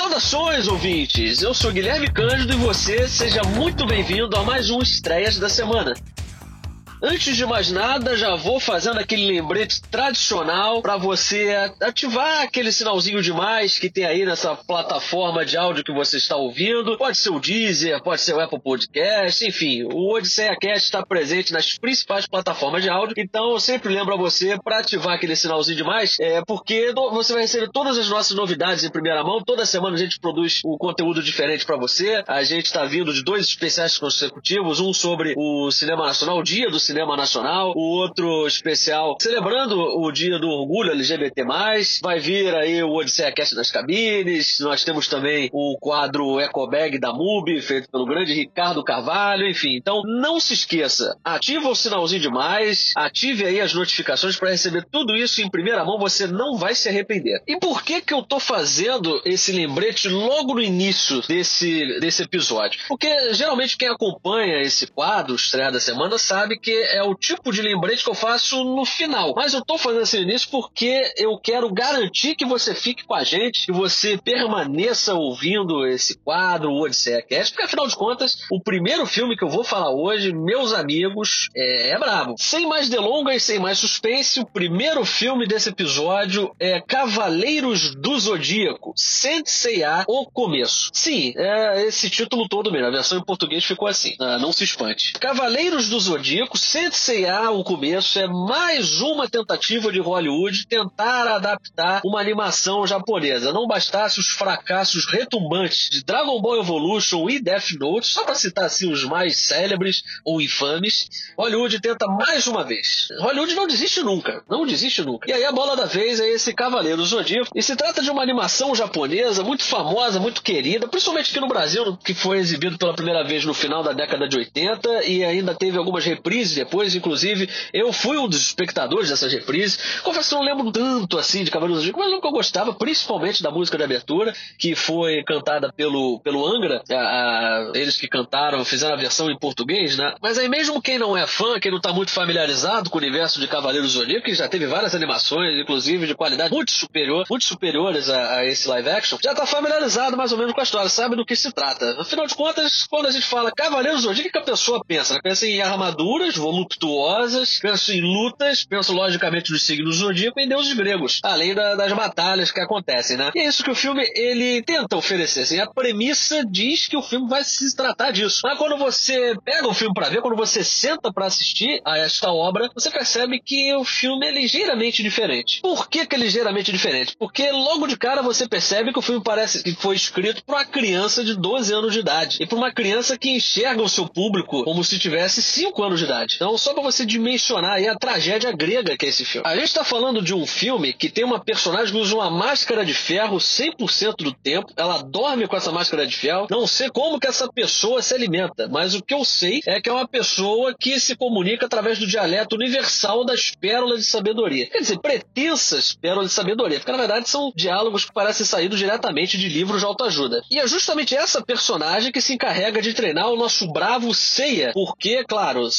Saudações, ouvintes! Eu sou Guilherme Cândido e você seja muito bem-vindo a mais um Estreias da Semana. Antes de mais nada, já vou fazendo aquele lembrete tradicional para você ativar aquele sinalzinho de mais que tem aí nessa plataforma de áudio que você está ouvindo. Pode ser o Deezer, pode ser o Apple Podcast, enfim, o Odisseia Cast está presente nas principais plataformas de áudio. Então, eu sempre lembro a você para ativar aquele sinalzinho de mais, é porque você vai receber todas as nossas novidades em primeira mão. Toda semana a gente produz um conteúdo diferente para você. A gente está vindo de dois especiais consecutivos, um sobre o cinema nacional, o dia do cinema nacional, o outro especial celebrando o dia do orgulho LGBT+. Vai vir aí o Odisseia Cast nas cabines, nós temos também o quadro Ecobag da MUBI, feito pelo grande Ricardo Carvalho, enfim. Então, não se esqueça, ativa o sinalzinho de mais, ative aí as notificações para receber tudo isso em primeira mão, você não vai se arrepender. E por que que eu tô fazendo esse lembrete logo no início desse, desse episódio? Porque geralmente quem acompanha esse quadro, estreia da semana, sabe que é o tipo de lembrete que eu faço no final. Mas eu tô fazendo esse início porque eu quero garantir que você fique com a gente, que você permaneça ouvindo esse quadro, o Odisseia Cast, porque afinal de contas, o primeiro filme que eu vou falar hoje, meus amigos, é, é brabo. Sem mais delongas sem mais suspense, o primeiro filme desse episódio é Cavaleiros do Zodíaco, Senseiya, O Começo. Sim, é esse título todo mesmo, a versão em português ficou assim, ah, não se espante. Cavaleiros do Zodíaco, Senseiya, O Começo, é mais uma tentativa de Hollywood tentar adaptar uma animação japonesa. Não bastasse os fracassos retumbantes de Dragon Ball Evolution e Death Note, só para citar assim os mais célebres ou infames, Hollywood tenta mais uma vez. Hollywood não desiste nunca, não desiste nunca. E aí a bola da vez é esse Cavaleiro Zodíaco, e se trata de uma animação japonesa muito famosa, muito querida, principalmente aqui no Brasil, que foi exibido pela primeira vez no final da década de 80 e ainda teve algumas reprises depois, inclusive eu fui um dos espectadores dessas reprises. Confesso que não lembro tanto assim de Cavaleiros do Zodíaco, mas eu gostava principalmente da música de abertura, que foi cantada pelo, pelo Angra, a, a, eles que cantaram, fizeram a versão em português, né? Mas aí mesmo quem não é fã, quem não tá muito familiarizado com o universo de Cavaleiros do Zodíaco, que já teve várias animações, inclusive de qualidade muito superior, muito superiores a, a esse live action, já tá familiarizado mais ou menos com a história, sabe do que se trata. Afinal de contas, quando a gente fala Cavaleiros do Zodíaco, o que a pessoa pensa? Né? Pensa em armaduras voluptuosas, pensa em lutas, pensa logicamente nos signos zodíaco e deuses gregos, além da, das batalhas que acontecem, né? E é isso que o filme ele tenta oferecer, assim, a premissa diz que o filme vai se tratar disso. Mas quando você pega o filme para ver, quando você senta para assistir a esta obra, você percebe que o filme é ligeiramente diferente. Por que, que é ligeiramente diferente? Porque logo de cara você percebe que o filme parece que foi escrito para uma criança de 12 anos de idade e para uma criança que enxerga o seu público como se tivesse 5 anos de idade. Então, só para você dimensionar aí a tragédia grega que é esse filme. A gente está falando de um filme que tem uma personagem que usa uma máscara de ferro 100% do tempo. Ela dorme com essa máscara de ferro. Não sei como que essa pessoa se alimenta, mas o que eu sei é que é uma pessoa que se comunica através do dialeto universal das pérolas de sabedoria. Quer dizer, pretensas pérolas de sabedoria, porque na verdade são diálogos que parecem saídos diretamente de livros de autoajuda. E é justamente essa personagem que se encarrega de treinar o nosso bravo Seiya, porque, claro,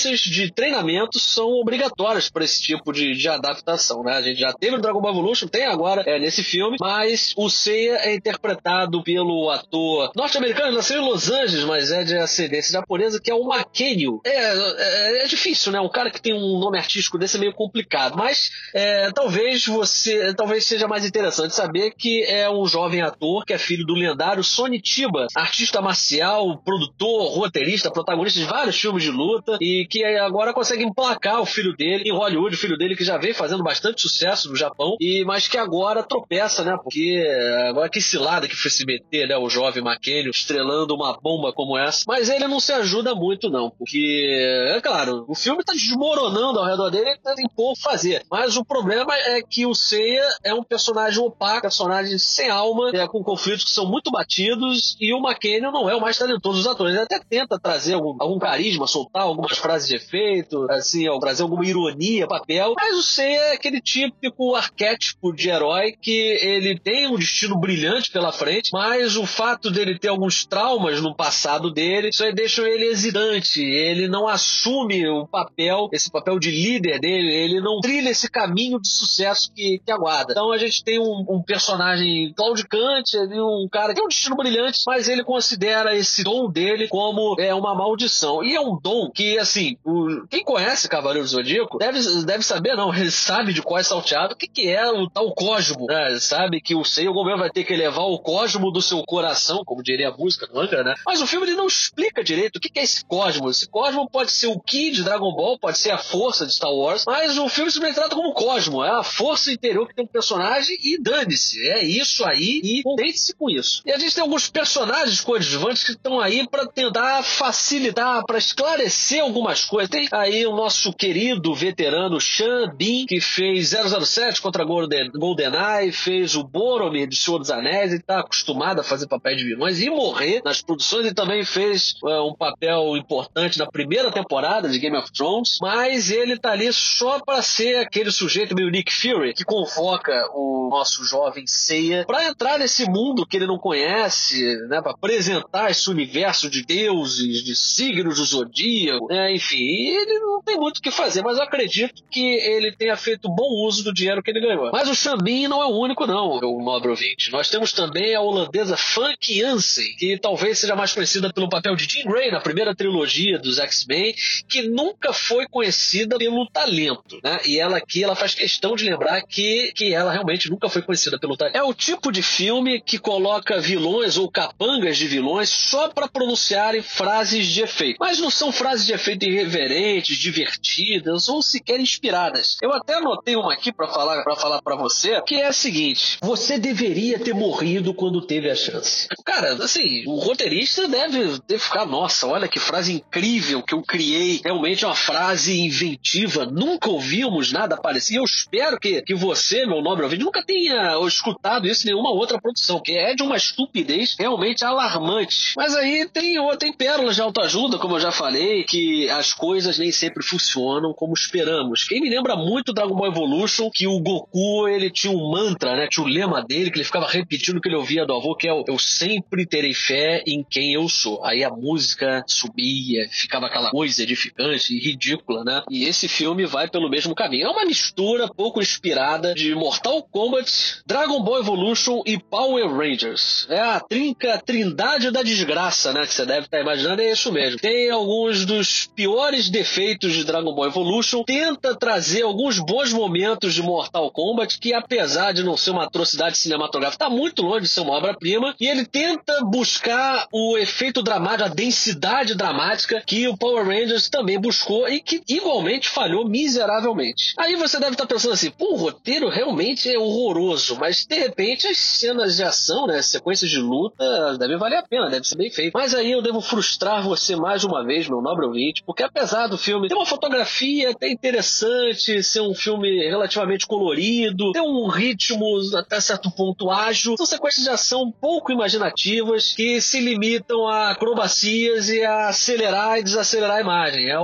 sequências de treinamentos são obrigatórias para esse tipo de, de, adaptação, né? A gente já teve o Dragon Ball Evolution, tem agora é, nesse filme, mas o Seiya é interpretado pelo ator norte-americano, nasceu em Los Angeles, mas é de ascendência japonesa, que é o Makenio. É, é, é, difícil, né? Um cara que tem um nome artístico desse é meio complicado, mas é, talvez você, talvez seja mais interessante saber que é um jovem ator que é filho do lendário Sonitiba, artista marcial, produtor, roteirista, protagonista de vários filmes de luta e que agora consegue emplacar o filho dele em Hollywood, o filho dele que já vem fazendo bastante sucesso no Japão, e mas que agora tropeça, né? Porque agora que cilada que foi se meter, né? O jovem McKenny estrelando uma bomba como essa. Mas ele não se ajuda muito, não, porque, é claro, o filme tá desmoronando ao redor dele, ele tem pouco fazer. Mas o problema é que o Seiya é um personagem opaco, personagem sem alma, é, com conflitos que são muito batidos, e o McKenny não é o mais talentoso dos atores. Ele até tenta trazer algum, algum carisma, soltar algumas frases de efeito, assim, ao trazer alguma ironia papel. Mas o Seiya é aquele típico arquétipo de herói que ele tem um destino brilhante pela frente, mas o fato dele ter alguns traumas no passado dele, aí deixa ele hesitante. Ele não assume o papel, esse papel de líder dele, ele não trilha esse caminho de sucesso que, que aguarda. Então a gente tem um, um personagem claudicante, um cara que tem um destino brilhante, mas ele considera esse dom dele como é, uma maldição. E é um dom que, assim, o, quem conhece Cavaleiro Zodíaco deve, deve saber, não, ele sabe de qual é salteado, o que, que é o tal cosmo, né? Sabe que o Seiya, o governo vai ter que levar o cosmo do seu coração, como diria a música do manga, né? Mas o filme ele não explica direito o que, que é esse cosmo. Esse cosmo pode ser o Ki de Dragon Ball, pode ser a força de Star Wars, mas o filme simplesmente trata como cosmo, é a força interior que tem um personagem e dane-se, é isso aí e contente-se com isso. E a gente tem alguns personagens coadjuvantes que estão aí para tentar facilitar, para esclarecer algumas coisas. Tem aí o nosso querido veterano Sean Bean, que fez 007 contra Golden, GoldenEye, fez o Boromir de Senhor dos Anéis, ele tá acostumado a fazer papéis de vilões e morrer nas produções. Ele também fez uh, um papel importante na primeira temporada de Game of Thrones, mas ele tá ali só para ser aquele sujeito meio Nick Fury que convoca o nosso jovem Seiya para entrar nesse mundo que ele não conhece, né, para apresentar esse universo de deuses, de signos do zodíaco, né, enfim, ele não tem muito o que fazer, mas eu acredito que ele tenha feito bom uso do dinheiro que ele ganhou. Mas o Xambin não é o único não, o nobre ouvinte. Nós temos também a holandesa Funky Janssen, que talvez seja mais conhecida pelo papel de Jean Grey na primeira trilogia dos X-Men, que nunca foi conhecida pelo talento, né? E ela aqui, ela faz questão de lembrar que, que ela realmente nunca foi conhecida pelo talento. É o tipo de filme que coloca vilões ou capangas de vilões só para pronunciarem frases de efeito. Mas não são frases de efeito irreverentes, divertidas ou sequer inspiradas. Eu até anotei uma aqui para falar para falar para você, que é a seguinte: você deveria ter morrido quando teve a chance. Cara, assim, o roteirista deve ter ficado, nossa, olha que frase incrível que eu criei. Realmente é uma frase inventiva. Nunca ouvimos nada parecido. Eu espero que, que você, meu nobre ouvinte, nunca tenha escutado isso em nenhuma outra produção, que é de uma estupidez realmente alarmante. Mas aí tem, tem pérolas de autoajuda, como eu já falei, que as coisas nem sempre funcionam como esperamos. Quem me lembra muito Dragon Ball Evolution, que o Goku, ele tinha um mantra, né? Tinha o lema dele, que ele ficava repetindo o que ele ouvia do avô, que é o eu sempre terei fé em quem eu sou. Aí a música subia, ficava aquela coisa edificante e ridícula, né? E esse filme vai pelo mesmo caminho. É uma mistura pouco inspirada de Mortal Kombat, Dragon Ball Evolution e Power Rangers. É a trinca, trindade da desgraça, né? Que você deve estar imaginando, é isso mesmo. Tem alguns dos piores defeitos de Dragon Ball Evolution, tenta trazer alguns bons momentos de Mortal Kombat, que apesar de não ser uma atrocidade cinematográfica, está muito longe de ser uma obra-prima, e ele tenta buscar o efeito dramático, a densidade dramática que o Power Rangers também buscou e que igualmente falhou miseravelmente. Aí você deve estar pensando assim, pô, o roteiro realmente é horroroso, mas de repente as cenas de ação, né, sequências de luta, devem valer a pena, deve ser bem feito. Mas aí eu devo frustrar você mais uma vez, meu nobre ouvinte, porque apesar do filme ter uma fotografia até interessante, ser um filme relativamente colorido, ter um ritmo até certo ponto ágil, são sequências de ação pouco imaginativas que se limitam a acrobacias e a acelerar e desacelerar a imagem. É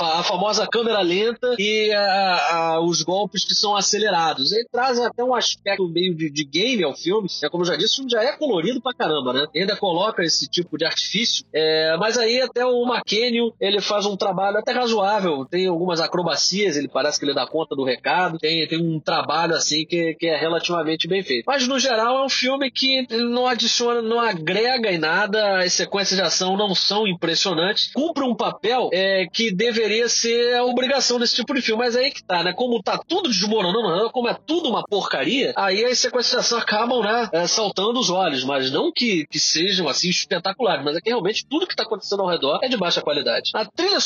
a famosa câmera lenta e a, a, os golpes que são acelerados. Ele traz até um aspecto meio de, de game ao filme. É, como eu já disse, o filme já é colorido pra caramba, né? Ainda coloca esse tipo de artifício. É, mas aí até o McKenny, ele faz um trabalho até razoável. Tem algumas acrobacias, ele parece que ele dá conta do recado. Tem, tem um trabalho assim que, que é relativamente bem feito. Mas no geral é um filme que não adiciona, não agrega em nada. As sequências de ação não são impressionantes. Cumpre um papel é, que deveria ser a obrigação desse tipo de filme. Mas aí que tá, né? Como tá tudo desmoronando, como é tudo uma porcaria, aí as sequências de ação acabam, né? É, saltando os olhos. Mas não que, que sejam assim espetaculares, mas é que realmente tudo que tá acontecendo ao redor é de baixa qualidade. A trilha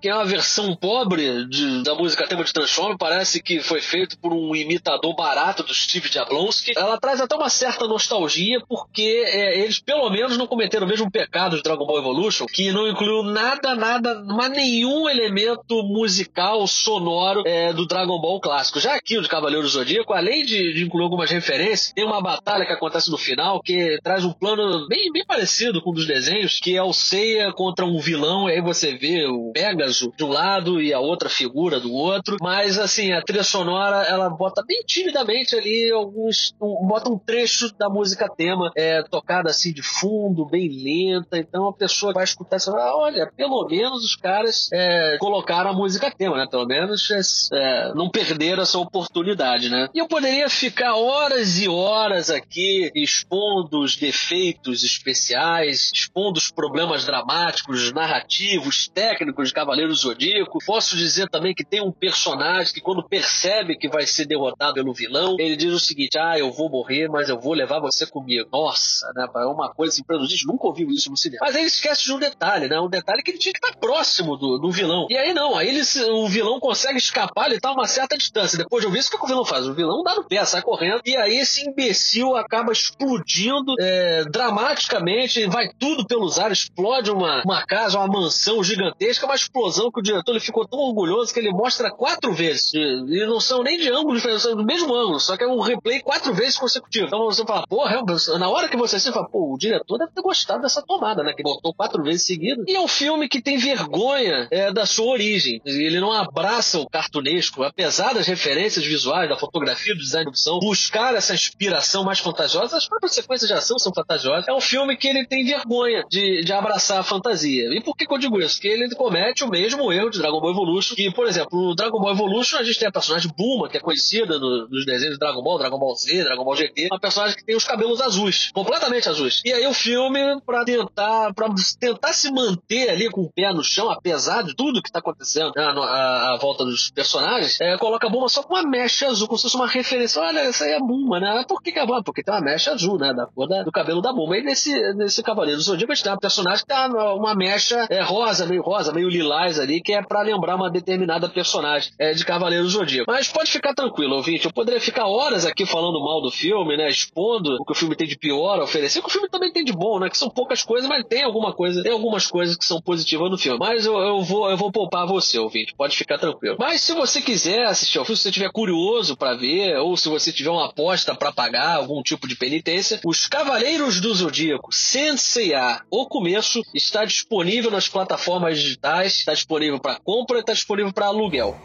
que é uma versão pobre de, da música tema de Transform, parece que foi feito por um imitador barato do Steve Jablonski. Ela traz até uma certa nostalgia, porque é, eles pelo menos não cometeram o mesmo pecado de Dragon Ball Evolution, que não incluiu nada, nada, mas nenhum elemento musical, sonoro é, do Dragon Ball clássico. Já aqui o de Cavaleiro Zodíaco, além de, de, incluir algumas referências, tem uma batalha que acontece no final que traz um plano bem, bem parecido com um dos desenhos, que é o Seiya contra um vilão, e aí você vê o Pégaso de um lado e a outra figura do outro, mas assim, a trilha sonora ela bota bem timidamente ali alguns. Um, bota um trecho da música tema é, tocada assim de fundo, bem lenta, então a pessoa vai escutar e fala, olha, pelo menos os caras é, colocaram a música tema, né? Pelo menos é, é, não perderam essa oportunidade, né? E eu poderia ficar horas e horas aqui expondo os defeitos especiais, expondo os problemas dramáticos, narrativos, técnicos de Cavaleiro Zodíaco. Posso dizer também que tem um personagem que quando percebe que vai ser derrotado pelo vilão, ele diz o seguinte: ah, eu vou morrer, mas eu vou levar você comigo. Nossa, né? É uma coisa assim, pra gente nunca ouviu isso no cinema. Mas aí ele esquece de um detalhe, né? Um detalhe que ele tinha que estar próximo do, do vilão. E aí não, aí ele, o vilão consegue escapar, ele tá a uma certa distância. Depois de ouvir isso, o que o vilão faz? O vilão dá no pé, sai correndo, e aí esse imbecil acaba explodindo é, dramaticamente, vai tudo pelos ares, explode uma, uma casa, uma mansão gigantesca, uma explosão que o diretor ele ficou tão orgulhoso que ele mostra quatro vezes. E, não são nem de ângulos diferentes, são do mesmo ângulo, só que é um replay quatro vezes consecutivo. Então você fala, porra, na hora que você se fala, pô, o diretor deve ter gostado dessa tomada, né? Que botou quatro vezes seguidas. E é um filme que tem vergonha é, da sua origem. Ele não abraça o cartunesco, apesar das referências visuais, da fotografia, do design de opção, buscar essa inspiração mais fantasiosa, as próprias sequências de ação são fantasiosas. É um filme que ele tem vergonha de, de abraçar a fantasia. E por que, que eu digo isso? Porque ele comete o mesmo erro de Dragon Ball Evolution, que, por exemplo, no Dragon Ball Evolution a gente tem a personagem Bulma, que é conhecida no, nos desenhos de Dragon Ball, Dragon Ball Z, Dragon Ball GT, uma personagem que tem os cabelos azuis, completamente azuis. E aí o filme, pra tentar, pra tentar se manter ali com o pé no chão, apesar de tudo que tá acontecendo né, à, à, volta dos personagens, é, coloca a Bulma só com uma mecha azul, como se fosse uma referência. Olha, essa aí é a Bulma, né? Por que, que é a Bulma? Porque tem uma mecha azul, né? Da cor da, do cabelo da Bulma. E nesse, nesse Cavaleiro do Zodíaco a gente tem uma personagem que tá uma mecha é, rosa, meio rosa, meio lilás ali, que é para lembrar uma determinada personagem é, de Cavaleiro do Zodíaco. Mas pode ficar tranquilo, ouvinte. Eu poderia ficar horas aqui falando mal do filme, né? Expondo o que o filme tem de pior a oferecer, o que o filme também tem de bom, né? Que são poucas coisas, mas tem alguma coisa, tem algumas coisas que são positivas no filme. Mas eu, eu vou, eu vou poupar você, ouvinte. Pode ficar tranquilo. Mas se você quiser assistir ao filme, se você estiver curioso para ver, ou se você tiver uma aposta para pagar algum tipo de penitência, Os Cavaleiros do Zodíaco, Sensei A, o começo, está disponível nas plataformas digitais, está disponível para compra e está disponível para aluguel.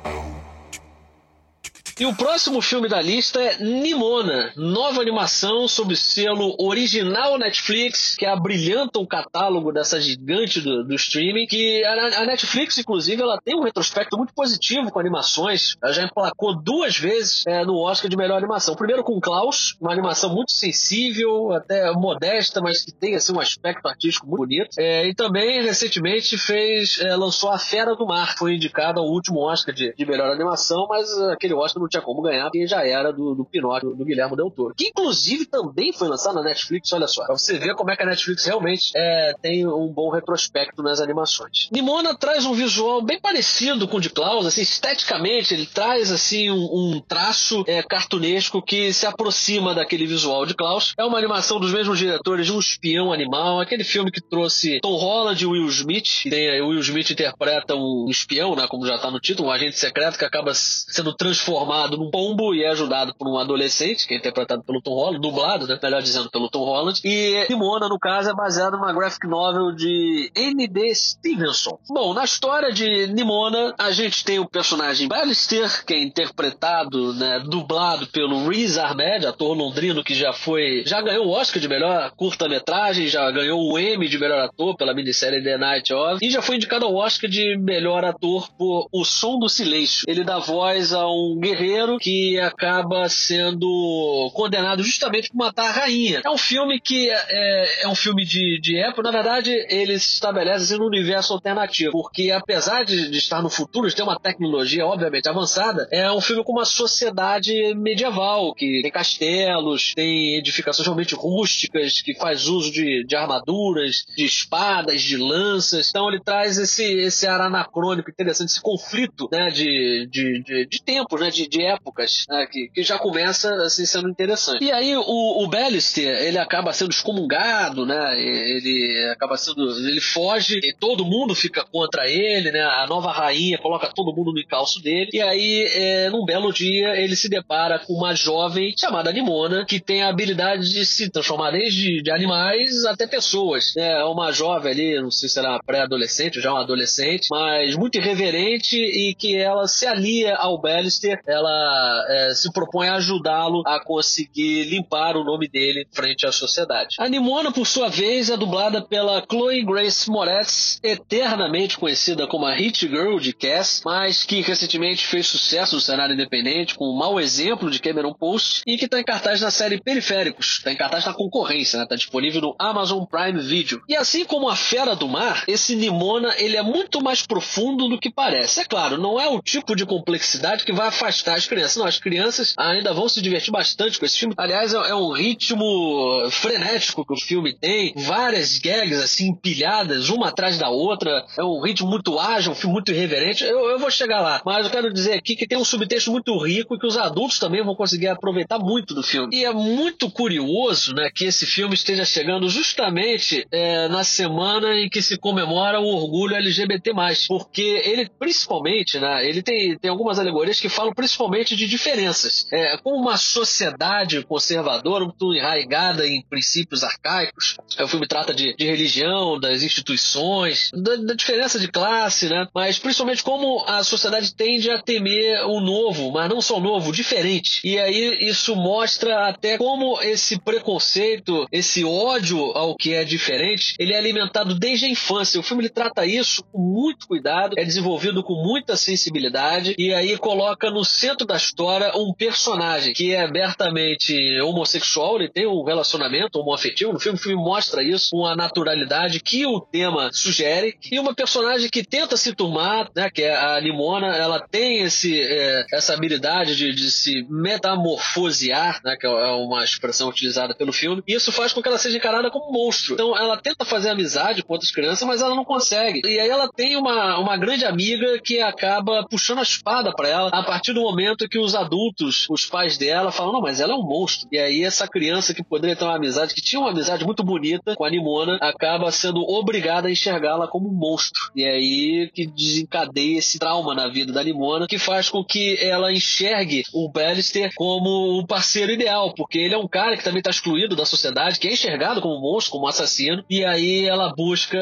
E o próximo filme da lista é Nimona, nova animação sob selo original Netflix, que abrilhanta o catálogo dessa gigante do, do streaming, que a, a, Netflix, inclusive, ela tem um retrospecto muito positivo com animações. Ela já emplacou duas vezes é, no Oscar de melhor animação. Primeiro com Klaus, uma animação muito sensível, até modesta, mas que tem assim, um aspecto artístico muito bonito. É, e também, recentemente, fez é, lançou A Fera do Mar, foi indicada ao último Oscar de, de melhor animação, mas aquele Oscar não tinha como ganhar, porque já era do, do Pinóquio, do Guilherme Del Toro. Que inclusive também foi lançado na Netflix, olha só. Pra você ver como é que a Netflix realmente é, tem um bom retrospecto nas animações. Nimona traz um visual bem parecido com o de Klaus, assim, esteticamente, ele traz assim um, um traço é, cartunesco que se aproxima daquele visual de Klaus. É uma animação dos mesmos diretores de Um Espião Animal, aquele filme que trouxe Tom Holland e Will Smith. Tem, Will Smith interpreta um espião, né, como já tá no título, um agente secreto que acaba sendo transformado transformado num pombo e é ajudado por um adolescente, que é interpretado pelo Tom Holland, dublado, né? Melhor dizendo, pelo Tom Holland. E Timona, no caso, é baseado numa graphic novel de N.D. Stevenson. Bom, na história de Nimona, a gente tem o personagem Ballister, que é interpretado, né, dublado pelo Riz Ahmed, ator londrino que já foi, já ganhou o Oscar de melhor curta-metragem, já ganhou o Emmy de melhor ator pela minissérie The Night of, e já foi indicado ao Oscar de melhor ator por O Som do Silêncio. Ele dá voz a um guerreiro guerreiro que acaba sendo condenado justamente por matar a rainha. É um filme que é, é um filme de, de época, na verdade, ele se estabelece assim, num universo alternativo, porque apesar de, de estar no futuro, de ter uma tecnologia obviamente avançada, é um filme com uma sociedade medieval, que tem castelos, tem edificações realmente rústicas, que faz uso de, de armaduras, de espadas, de lanças. Então ele traz esse, esse ar anacrônico interessante, esse conflito né, de, de, de, de tempos, né, de, de épocas, né, que, que já começa assim sendo interessante. E aí o, o ele acaba sendo excomungado, né? Ele acaba sendo, ele foge e todo mundo fica contra ele, né? A nova rainha coloca todo mundo no encalço dele. E aí, é, num belo dia, ele se depara com uma jovem chamada Nimona, que tem a habilidade de se transformar desde de animais até pessoas. É uma jovem ali, não sei se era pré-adolescente ou já uma adolescente, mas muito irreverente e que ela se alia ao Ballister, é, se propõe a ajudá-lo a conseguir limpar o nome dele frente à sociedade. A Nimona, por sua vez, é dublada pela Chloe Grace Moretz, eternamente conhecida como a Hit Girl de Cass, mas que recentemente fez sucesso no cenário independente com o mau exemplo de Cameron Post e que está em cartaz na série Periféricos, está em cartaz na concorrência, está né? Tá disponível no Amazon Prime Video. E assim como a Fera do Mar, esse Nimona ele é muito mais profundo do que parece. É claro, não é o tipo de complexidade que vai afastar as crianças. Não, as crianças ainda vão se divertir bastante com esse filme. Aliás, é, é um ritmo frenético que o filme tem, várias gags assim empilhadas, uma atrás da outra. É um ritmo muito ágil, um filme muito irreverente. Eu, eu vou chegar lá, mas eu quero dizer aqui que tem um subtexto muito rico e que os adultos também vão conseguir aproveitar muito do filme. E é muito curioso, né, que esse filme esteja chegando justamente é, na semana em que se comemora o orgulho LGBT+, porque ele principalmente, né, ele tem, tem algumas alegorias que falam principalmente de diferenças. É, como uma sociedade conservadora, muito enraigada em princípios arcaicos, é, o filme trata de, de religião, das instituições, da, da, diferença de classe, né, mas principalmente como a sociedade tende a temer o novo, mas não só o novo, o diferente. E aí isso mostra até como esse preconceito, esse ódio ao que é diferente, ele é alimentado desde a infância. O filme ele trata isso com muito cuidado, é desenvolvido com muita sensibilidade e aí coloca no centro da história um personagem que é abertamente homossexual, ele tem um relacionamento homoafetivo. No filme, o filme mostra isso com a naturalidade que o tema sugere e uma personagem que tenta se turmar, né, que é a Limona, ela tem esse, é, essa habilidade de, de se metamorfosear, né, que é uma expressão utilizada pelo filme, e isso faz com que ela seja encarada como um monstro. Então ela tenta fazer amizade com outras crianças, mas ela não consegue. E aí ela tem uma, uma grande amiga que acaba puxando a espada para ela a partir do momento que os adultos, os pais dela, falam: não, mas ela é um monstro. E aí essa criança que poderia ter uma amizade, que tinha uma amizade muito bonita com a Nimona, acaba sendo obrigada a enxergá-la como um monstro. E aí que desencadeia esse trauma na vida da Nimona, que faz com que ela enxergue o Ballister como o parceiro ideal, porque ele é um cara que também está excluído da sociedade, que é enxergado como um monstro, como um assassino, e aí ela busca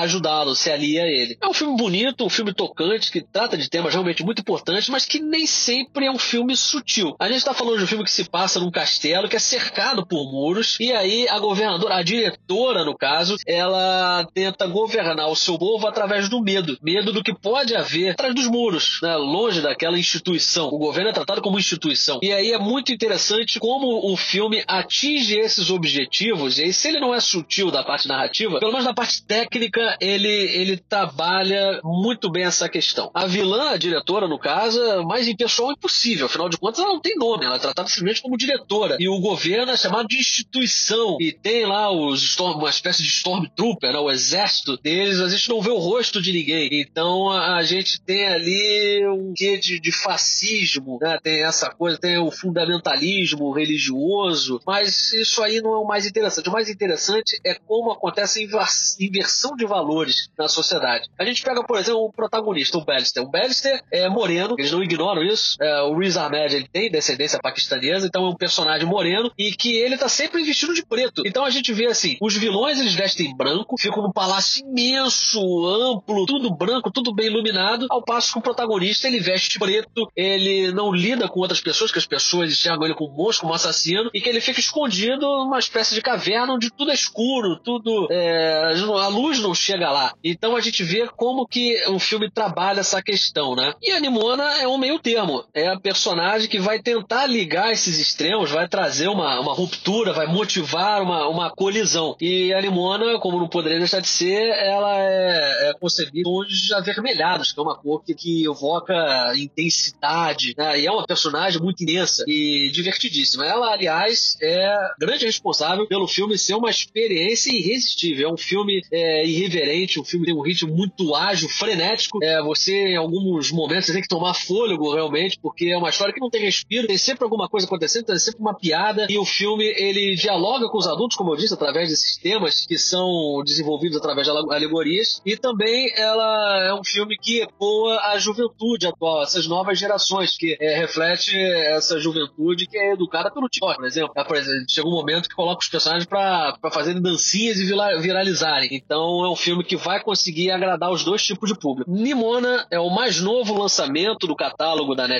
ajudá-lo, se alia a ele. É um filme bonito, um filme tocante, que trata de temas realmente muito importantes, mas que nem sempre é um filme sutil. A gente está falando de um filme que se passa num castelo, que é cercado por muros, e aí a governadora, a diretora, no caso, ela tenta governar o seu povo através do medo. Medo do que pode haver atrás dos muros, né? longe daquela instituição. O governo é tratado como instituição. E aí é muito interessante como o filme atinge esses objetivos, e aí se ele não é sutil da parte narrativa, pelo menos na parte técnica, ele, ele trabalha muito bem essa questão. A vilã, a diretora, no caso, é mais impessoal impossível. Afinal de contas, ela não tem nome, ela é tratada simplesmente como diretora. E o governo é chamado de instituição. E tem lá os storm, uma espécie de Stormtrooper, né? o exército deles, a gente não vê o rosto de ninguém. Então a, a gente tem ali um quê de, de fascismo, né? tem essa coisa, tem o fundamentalismo religioso, mas isso aí não é o mais interessante. O mais interessante é como acontece a inversão de valores na sociedade. A gente pega, por exemplo, o protagonista, o Ballister. O Ballister é moreno, eles não ignoram isso. É, o Riz Ahmed ele tem descendência paquistanesa, então é um personagem moreno e que ele tá sempre vestido de preto. Então a gente vê assim, os vilões eles vestem branco, ficam num palácio imenso, amplo, tudo branco, tudo bem iluminado, ao passo que o protagonista ele veste preto, ele não lida com outras pessoas, que as pessoas enxergam ele como monstro, como assassino, e que ele fica escondido numa espécie de caverna onde tudo é escuro, tudo é, a luz não chega lá. Então a gente vê como que o filme trabalha essa questão, né? E a Nimona é um meio termo, é a personagem que vai tentar ligar esses extremos, vai trazer uma, uma ruptura, vai motivar uma, uma colisão. E a Nimona, como não poderia deixar de ser, ela é, é concebida tons avermelhados, que é uma cor que, que evoca intensidade, né? E é uma personagem muito imensa e divertidíssima. Ela, aliás, é grande responsável pelo filme ser uma experiência irresistível. É um filme é, irreverente, um filme tem um ritmo muito ágil, frenético. É, você, em alguns momentos, tem que tomar fôlego realmente diferente, porque é uma história que não tem respiro, tem sempre alguma coisa acontecendo, tem sempre uma piada, e o filme ele dialoga com os adultos, como eu disse, através desses temas que são desenvolvidos através de alegorias, e também ela é um filme que ecoa a juventude atual, essas novas gerações, que é, reflete essa juventude que é educada pelo TikTok, por exemplo. É, por exemplo, chega um momento que coloca os personagens para fazerem dancinhas e viralizarem. Então é um filme que vai conseguir agradar os dois tipos de público. Nimona é o mais novo lançamento do catálogo da Netflix,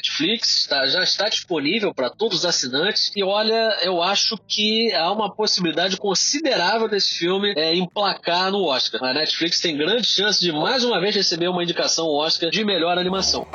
tá? já está disponível para todos os assinantes. E olha, eu acho que há uma possibilidade considerável desse filme é, emplacar no Oscar. A Netflix tem grande chance de mais uma vez receber uma indicação Oscar de melhor animação.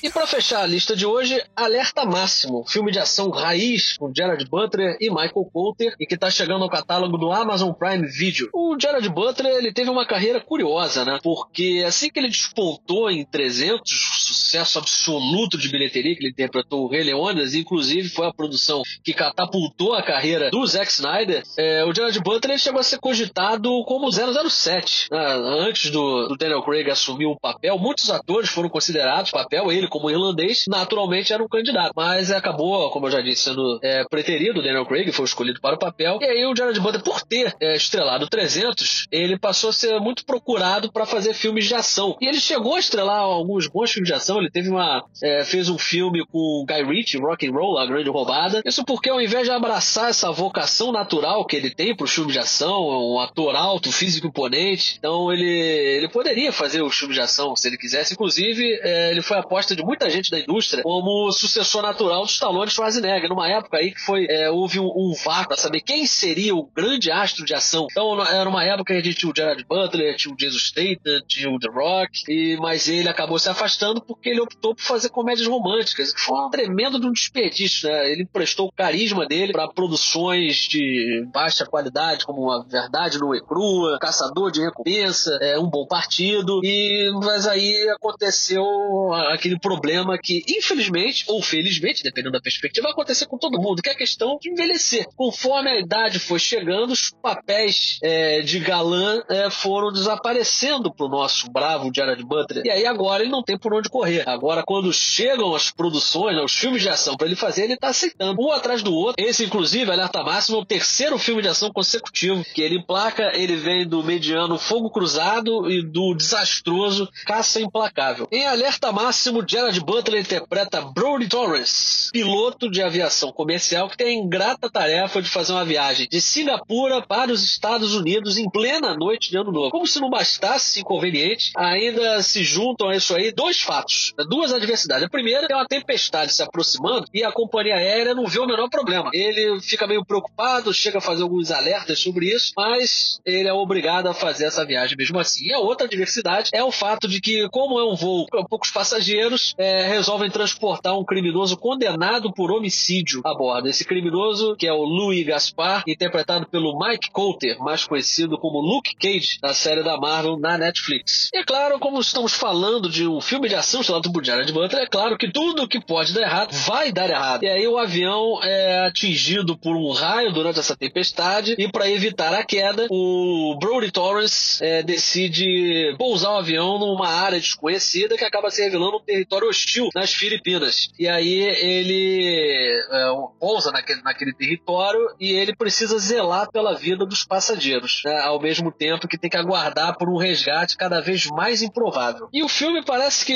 E para fechar a lista de hoje, Alerta Máximo, filme de ação raiz com Gerard Butler e Michael Coulter e que está chegando ao catálogo do Amazon Prime Video. O Gerard Butler ele teve uma carreira curiosa, né? Porque assim que ele despontou em 300, sucesso absoluto de bilheteria que ele interpretou o Rei Leônidas, inclusive foi a produção que catapultou a carreira do Zack Snyder, é, o Gerard Butler chegou a ser cogitado como 007. Né? Antes do, do Daniel Craig assumir o papel, muitos atores foram considerados papel, ele como irlandês, naturalmente era um candidato. Mas acabou, como eu já disse, sendo é, preterido. O Daniel Craig foi escolhido para o papel. E aí o Jared Butler, por ter é, estrelado 300, ele passou a ser muito procurado para fazer filmes de ação. E ele chegou a estrelar alguns bons filmes de ação. Ele teve uma é, fez um filme com Guy Ritchie, Rock and Roll, A Grande Roubada. Isso porque ao invés de abraçar essa vocação natural que ele tem para os filmes de ação, é um ator alto, físico imponente, então ele, ele poderia fazer os filmes de ação se ele quisesse. Inclusive, é, ele foi aposta de muita gente da indústria como sucessor natural do Stallone Schwarzenegger, numa época aí que foi é, houve um, um vácuo para saber quem seria o grande astro de ação. Então era uma época que a gente tinha o Gerard Butler, tinha o Jesus Statham, tinha o The Rock, e, mas ele acabou se afastando porque ele optou por fazer comédias românticas, que foi um tremendo de um desperdício, né? Ele emprestou o carisma dele para produções de baixa qualidade, como A Verdade no e Crua, Caçador de Recompensa, é, Um Bom Partido, e mas aí aconteceu aquele problema que, infelizmente, ou felizmente, dependendo da perspectiva, vai acontecer com todo mundo, que é a questão de envelhecer. Conforme a idade foi chegando, os papéis é, de galã é, foram desaparecendo pro nosso bravo Jared Butler. E aí agora ele não tem por onde correr. Agora, quando chegam as produções, né, os filmes de ação para ele fazer, ele tá aceitando. Um atrás do outro. Esse, inclusive, Alerta Máximo, é o terceiro filme de ação consecutivo que ele emplaca. Ele vem do mediano Fogo Cruzado e do desastroso Caça Implacável. Em Alerta Máximo, Gerard Butler interpreta Brody Torres, piloto de aviação comercial que tem a ingrata tarefa de fazer uma viagem de Singapura para os Estados Unidos em plena noite de Ano Novo. Como se não bastasse inconveniente, ainda se juntam a isso aí dois fatos, duas adversidades. A primeira é uma tempestade se aproximando e a companhia aérea não vê o menor problema. Ele fica meio preocupado, chega a fazer alguns alertas sobre isso, mas ele é obrigado a fazer essa viagem mesmo assim. E a outra adversidade é o fato de que, como é um voo com poucos passageiros, é, resolvem transportar um criminoso condenado por homicídio a bordo. Esse criminoso, que é o Louis Gaspar, interpretado pelo Mike Coulter, mais conhecido como Luke Cage, da série da Marvel na Netflix. E é claro, como estamos falando de um filme de ação chamado por Jared Butler, é claro que tudo que pode dar errado vai dar errado. E aí o avião é atingido por um raio durante essa tempestade e para evitar a queda, o Brody Torres é, decide pousar o avião numa área desconhecida que acaba se revelando um território hostil nas Filipinas. E aí ele é, pousa naquele, naquele território e ele precisa zelar pela vida dos passageiros, né? ao mesmo tempo que tem que aguardar por um resgate cada vez mais improvável. E o filme parece que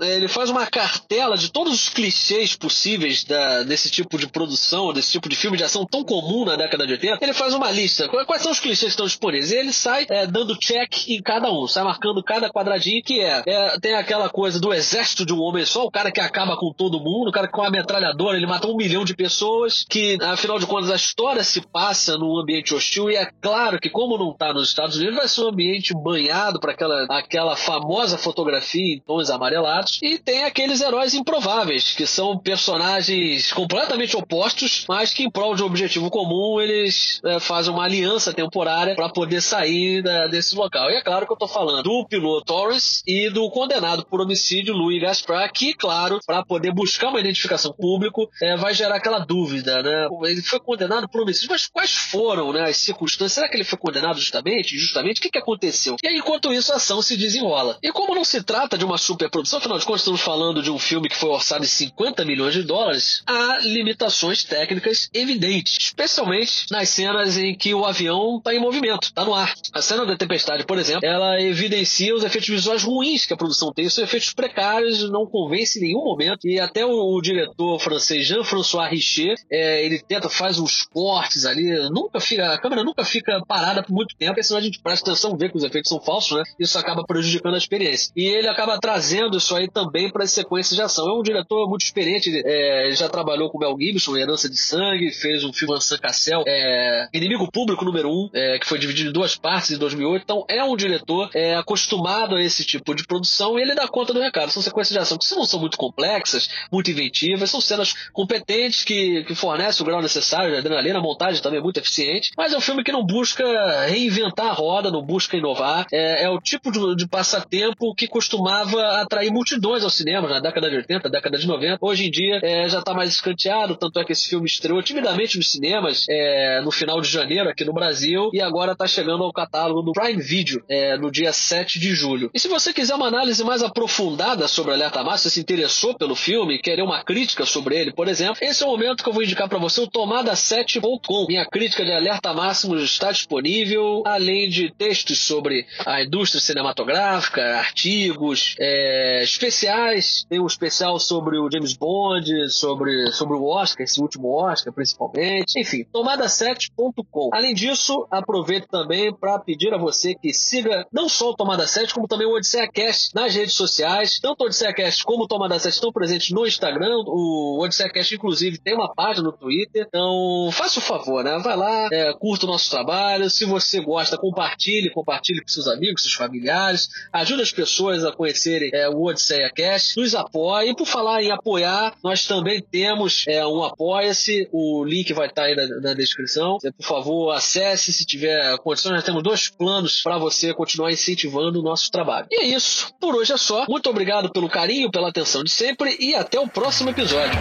ele faz uma cartela de todos os clichês possíveis da, desse tipo de produção, desse tipo de filme de ação tão comum na década de 80. Ele faz uma lista. Quais são os clichês que estão disponíveis? E ele sai é, dando check em cada um, sai marcando cada quadradinho que é, é tem aquela coisa do exército de um homem só, o cara que acaba com todo mundo, o cara com a metralhadora ele mata um milhão de pessoas, que afinal de contas a história se passa num ambiente hostil e é claro que como não está nos Estados Unidos vai ser um ambiente banhado para aquela, aquela famosa fotografia em tons amarelados e tem aqueles heróis improváveis que são personagens completamente opostos, mas que em prol de um objetivo comum eles é, fazem uma aliança temporária para poder sair da, desse local. E é claro que eu estou falando do piloto Torres e do condenado por homicídio Louis Gaspar que, claro, para poder buscar uma identificação público, é, vai gerar aquela dúvida, né? Ele foi condenado por homicídio, mas quais foram né, as circunstâncias? Será que ele foi condenado justamente? Justamente? O que, que aconteceu? E aí, enquanto isso, a ação se desenrola. E como não se trata de uma superprodução, afinal de contas, estamos falando de um filme que foi orçado em 50 milhões de dólares, há limitações técnicas evidentes, especialmente nas cenas em que o avião está em movimento, está no ar. A cena da tempestade, por exemplo, ela evidencia os efeitos visuais ruins que a produção tem, são efeitos precários, não convence em nenhum momento. E até o, o diretor francês Jean-François Richer, é, ele tenta, faz uns cortes ali, nunca fica, a câmera nunca fica parada por muito tempo, senão a gente presta atenção, vê que os efeitos são falsos, né? Isso acaba prejudicando a experiência. E ele acaba trazendo isso aí também para as sequências de ação. É um diretor muito experiente, é, já trabalhou com Mel Gibson, Herança de Sangue, fez um filme Ansan Cassel, é, Inimigo Público número 1, um, é, que foi dividido em duas partes em 2008. Então é um diretor é, acostumado a esse tipo de produção e ele dá conta do recado. São sequências de ação que não são muito complexas, muito inventivas, são cenas competentes que, que fornecem o grau necessário de adrenalina, a montagem também é muito eficiente, mas é um filme que não busca reinventar a roda, não busca inovar. É, é o tipo de, de, passatempo que costumava atrair multidões ao cinema na década de 80, década de 90. Hoje em dia é, já está mais escanteado, tanto é que esse filme estreou timidamente nos cinemas é, no final de janeiro aqui no Brasil e agora está chegando ao catálogo do Prime Video é, no dia 7 de julho. E se você quiser uma análise mais aprofundada sobre Alerta Máximo, se interessou pelo filme, querer uma crítica sobre ele, por exemplo, esse é o momento que eu vou indicar para você o tomada7.com. Minha crítica de Alerta Máximo está disponível, além de textos sobre a indústria cinematográfica, artigos, é, especiais. Tem um especial sobre o James Bond, sobre, sobre o Oscar, esse último Oscar principalmente. Enfim, tomada7.com. Além disso, aproveito também para pedir a você que siga não só o Tomada 7, como também o Odisseia Cast nas redes sociais. Tanto o Odisseia Cast como Tomada 7 estão presentes no Instagram. O Odisseia Cast, inclusive, tem uma página no Twitter. Então, faça o favor, né? Vai lá, é, curta o nosso trabalho. Se você gosta, compartilhe, compartilhe com seus amigos, seus familiares. Ajude as pessoas a conhecerem é, o Odisseia Cast. Nos apoie. E por falar em apoiar, nós também temos é, um Apoia-se. O link vai estar aí na, na descrição. Por favor, acesse se tiver condições. Nós temos dois planos para você continuar incentivando o nosso trabalho. E é isso. Por hoje é só. Muito obrigado pelo carinho, pela atenção de sempre e até o próximo episódio.